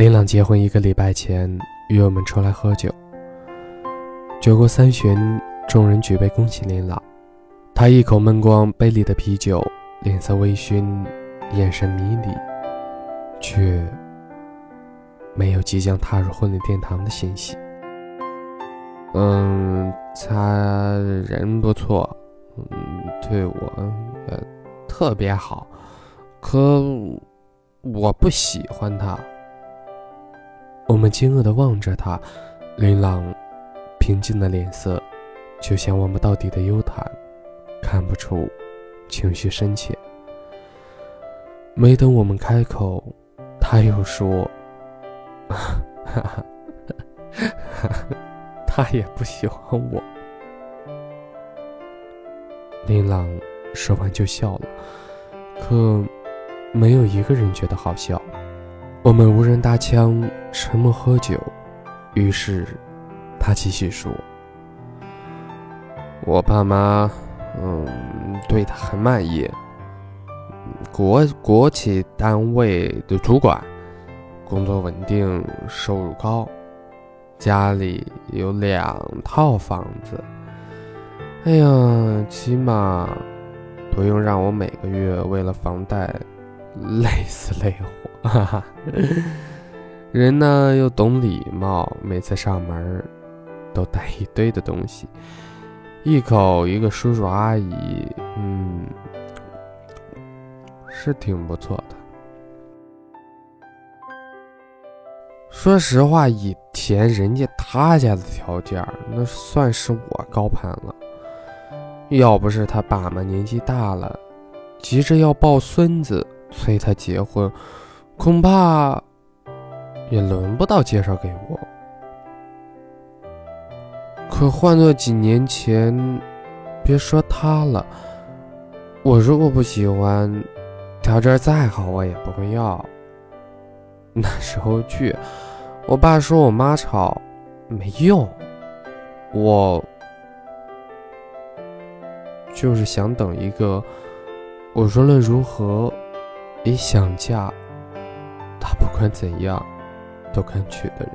林朗结婚一个礼拜前约我们出来喝酒，酒过三巡，众人举杯恭喜林朗。他一口闷光杯里的啤酒，脸色微醺，眼神迷离，却没有即将踏入婚礼殿堂的欣喜。嗯，他人不错，嗯，对我也特别好，可我不喜欢他。我们惊愕地望着他，琳琅平静的脸色，就像望不到底的幽潭，看不出情绪深浅。没等我们开口，他又说：“ 他也不喜欢我。”琳琅说完就笑了，可没有一个人觉得好笑。我们无人搭腔，沉默喝酒。于是，他继续说：“我爸妈，嗯，对他很满意。国国企单位的主管，工作稳定，收入高，家里有两套房子。哎呀，起码不用让我每个月为了房贷累死累活。”哈哈，人呢又懂礼貌，每次上门都带一堆的东西，一口一个叔叔阿姨，嗯，是挺不错的。说实话，以前人家他家的条件，那算是我高攀了。要不是他爸妈年纪大了，急着要抱孙子，催他结婚。恐怕也轮不到介绍给我。可换做几年前，别说他了，我如果不喜欢，条件再好我也不会要。那时候去，我爸说我妈吵，没用，我就是想等一个，我无论如何也想嫁。他不管怎样都肯娶的人，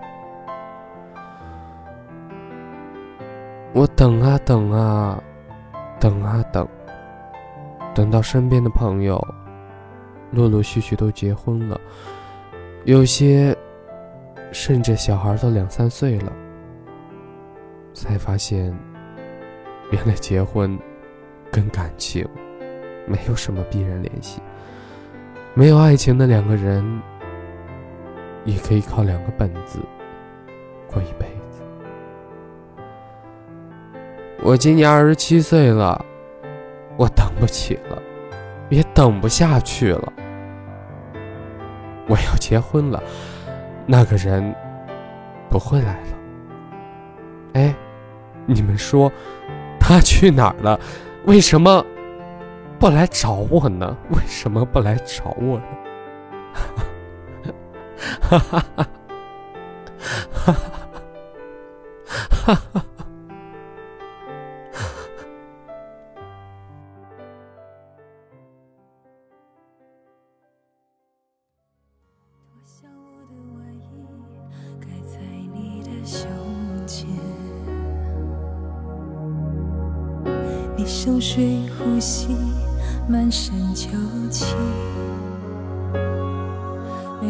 我等啊等啊，等啊等，等到身边的朋友陆陆续续都结婚了，有些甚至小孩都两三岁了，才发现，原来结婚跟感情没有什么必然联系，没有爱情的两个人。也可以靠两个本子过一辈子。我今年二十七岁了，我等不起了，也等不下去了。我要结婚了，那个人不会来了。哎，你们说他去哪儿了？为什么不来找我呢？为什么不来找我呢？哈哈哈，哈哈哈，哈哈。你熟睡呼吸，满身酒气。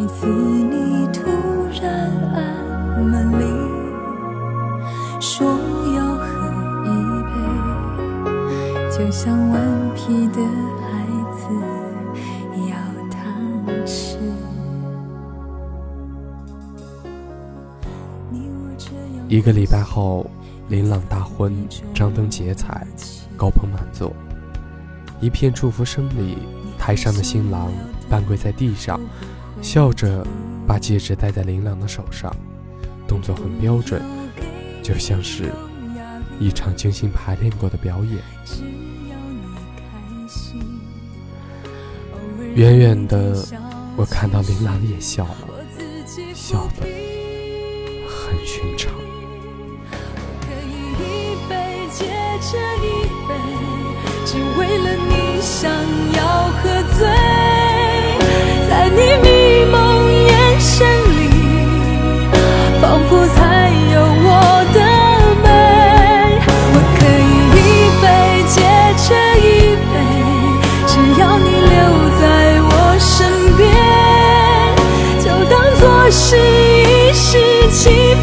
每次你突然按门铃，说要喝一杯，就像顽皮的孩子要糖吃。一个礼拜后，琳琅大婚，张灯结彩，高朋满座，一片祝福声里，台上的新郎半跪在地上。笑着把戒指戴在琳琅的手上，动作很标准，就像是一场精心排练过的表演。远远的，我看到琳琅也笑了，笑得很寻常。我是一世情。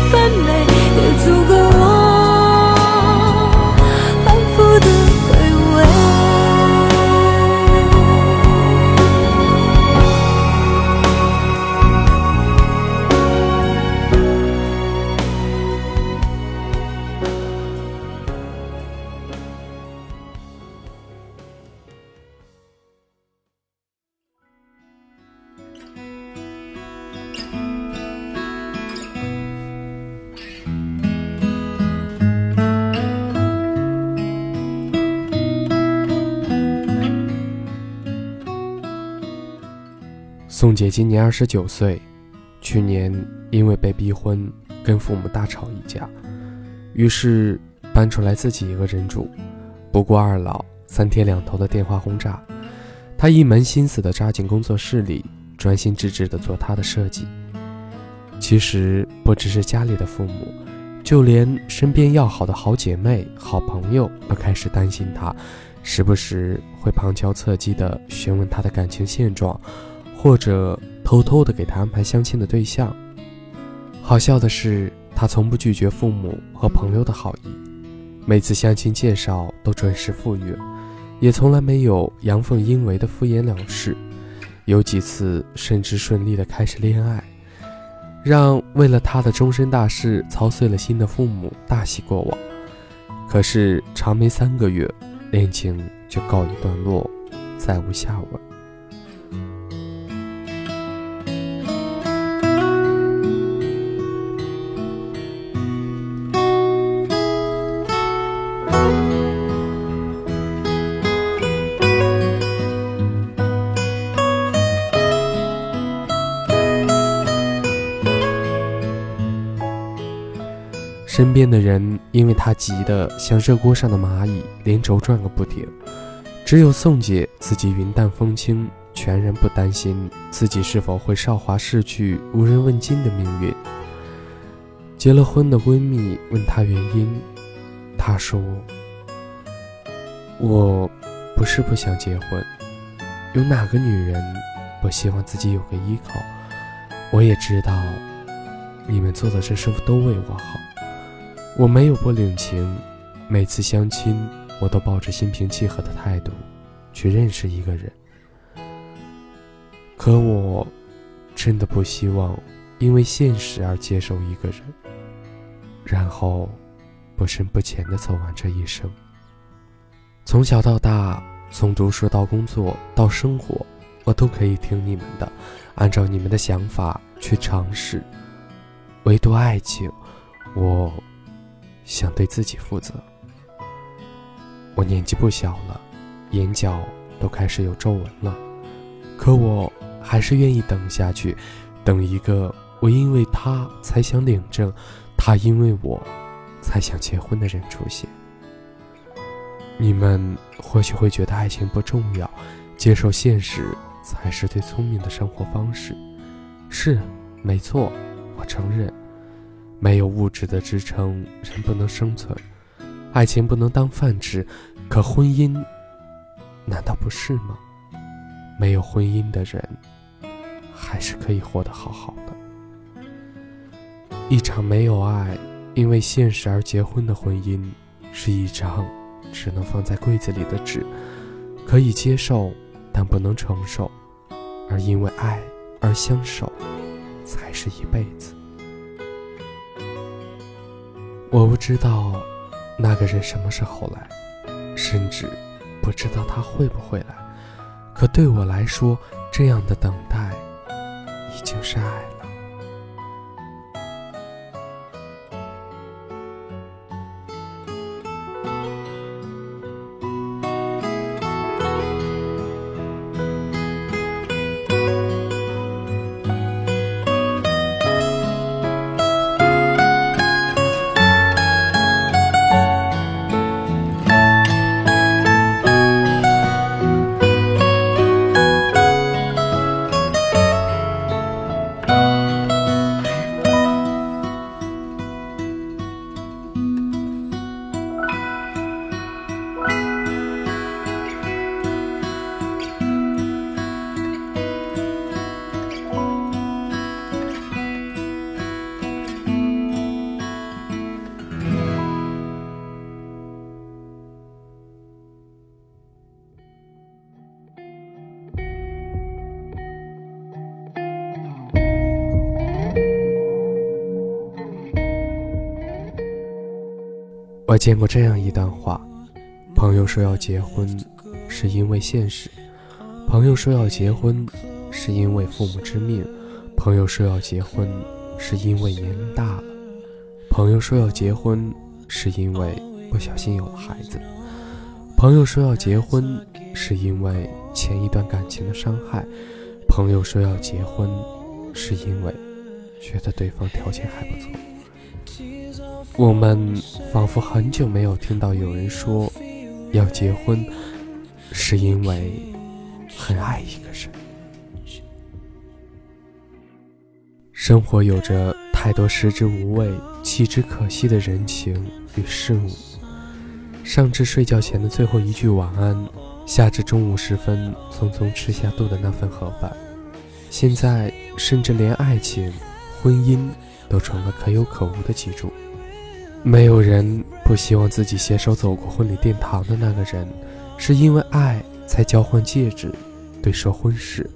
宋姐今年二十九岁，去年因为被逼婚，跟父母大吵一架，于是搬出来自己一个人住，不顾二老三天两头的电话轰炸，她一门心思的扎进工作室里，专心致志的做她的设计。其实不只是家里的父母，就连身边要好的好姐妹、好朋友都开始担心她，时不时会旁敲侧击的询问她的感情现状。或者偷偷的给他安排相亲的对象。好笑的是，他从不拒绝父母和朋友的好意，每次相亲介绍都准时赴约，也从来没有阳奉阴违的敷衍了事。有几次甚至顺利的开始恋爱，让为了他的终身大事操碎了心的父母大喜过望。可是长没三个月，恋情就告一段落，再无下文。身边的人因为他急得像热锅上的蚂蚁，连轴转个不停。只有宋姐自己云淡风轻，全然不担心自己是否会韶华逝去、无人问津的命运。结了婚的闺蜜问她原因，她说：“我不是不想结婚，有哪个女人不希望自己有个依靠？我也知道，你们做的这事都为我好。”我没有不领情，每次相亲，我都抱着心平气和的态度去认识一个人。可我真的不希望因为现实而接受一个人，然后不深不浅的走完这一生。从小到大，从读书到工作到生活，我都可以听你们的，按照你们的想法去尝试。唯独爱情，我。想对自己负责。我年纪不小了，眼角都开始有皱纹了，可我还是愿意等下去，等一个我因为他才想领证，他因为我才想结婚的人出现。你们或许会觉得爱情不重要，接受现实才是最聪明的生活方式。是，没错，我承认。没有物质的支撑，人不能生存；爱情不能当饭吃，可婚姻难道不是吗？没有婚姻的人，还是可以活得好好的。一场没有爱，因为现实而结婚的婚姻，是一张只能放在柜子里的纸，可以接受，但不能承受；而因为爱而相守，才是一辈子。我不知道那个人什么时候来，甚至不知道他会不会来。可对我来说，这样的等待已经是爱了。我见过这样一段话：朋友说要结婚，是因为现实；朋友说要结婚，是因为父母之命；朋友说要结婚，是因为年龄大了；朋友说要结婚，是因为不小心有了孩子；朋友说要结婚，是因为前一段感情的伤害；朋友说要结婚，是因为觉得对方条件还不错。我们仿佛很久没有听到有人说要结婚，是因为很爱一个人。生活有着太多食之无味、弃之可惜的人情与事物，上至睡觉前的最后一句晚安，下至中午时分匆匆吃下肚的那份盒饭，现在甚至连爱情、婚姻都成了可有可无的记住。没有人不希望自己携手走过婚礼殿堂的那个人，是因为爱才交换戒指、对说婚事，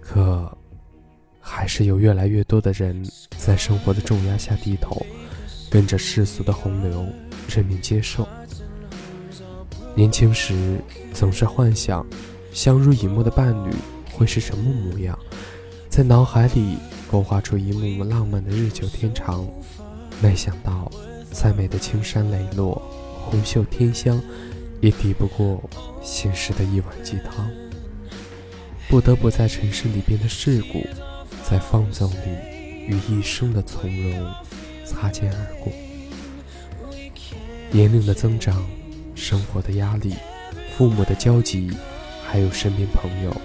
可。还是有越来越多的人在生活的重压下低头，跟着世俗的洪流认命接受。年轻时总是幻想，相濡以沫的伴侣会是什么模样，在脑海里勾画出一幕幕浪漫的日久天长。没想到，再美的青山磊落、红袖添香，也抵不过现实的一碗鸡汤。不得不在城市里边的世故。在放纵里，与一生的从容擦肩而过。年龄的增长，生活的压力，父母的焦急，还有身边朋友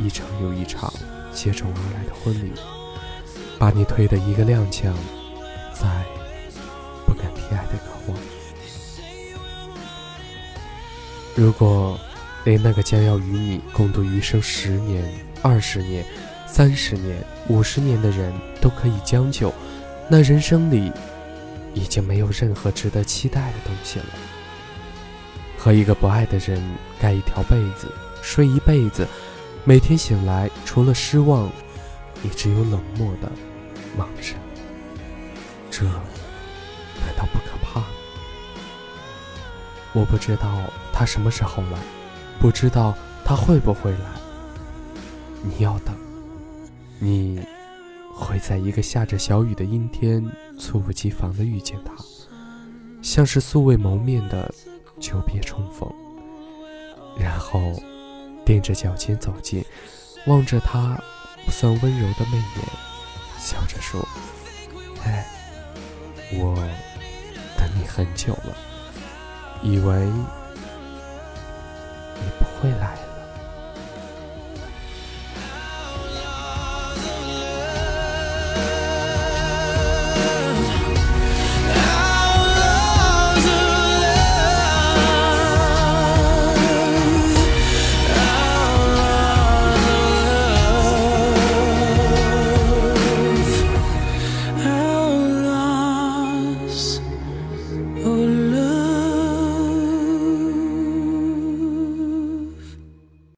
一场又一场接踵而来的婚礼，把你推得一个踉跄，再不敢提爱的渴望。如果连那个将要与你共度余生十年、二十年，三十年、五十年的人都可以将就，那人生里已经没有任何值得期待的东西了。和一个不爱的人盖一条被子，睡一辈子，每天醒来除了失望，也只有冷漠的望着。这难道不可怕？我不知道他什么时候来，不知道他会不会来。你要等。你会在一个下着小雨的阴天，猝不及防地遇见他，像是素未谋面的久别重逢，然后踮着脚尖走近，望着他不算温柔的媚眼，笑着说：“哎，我等你很久了，以为你不会来。”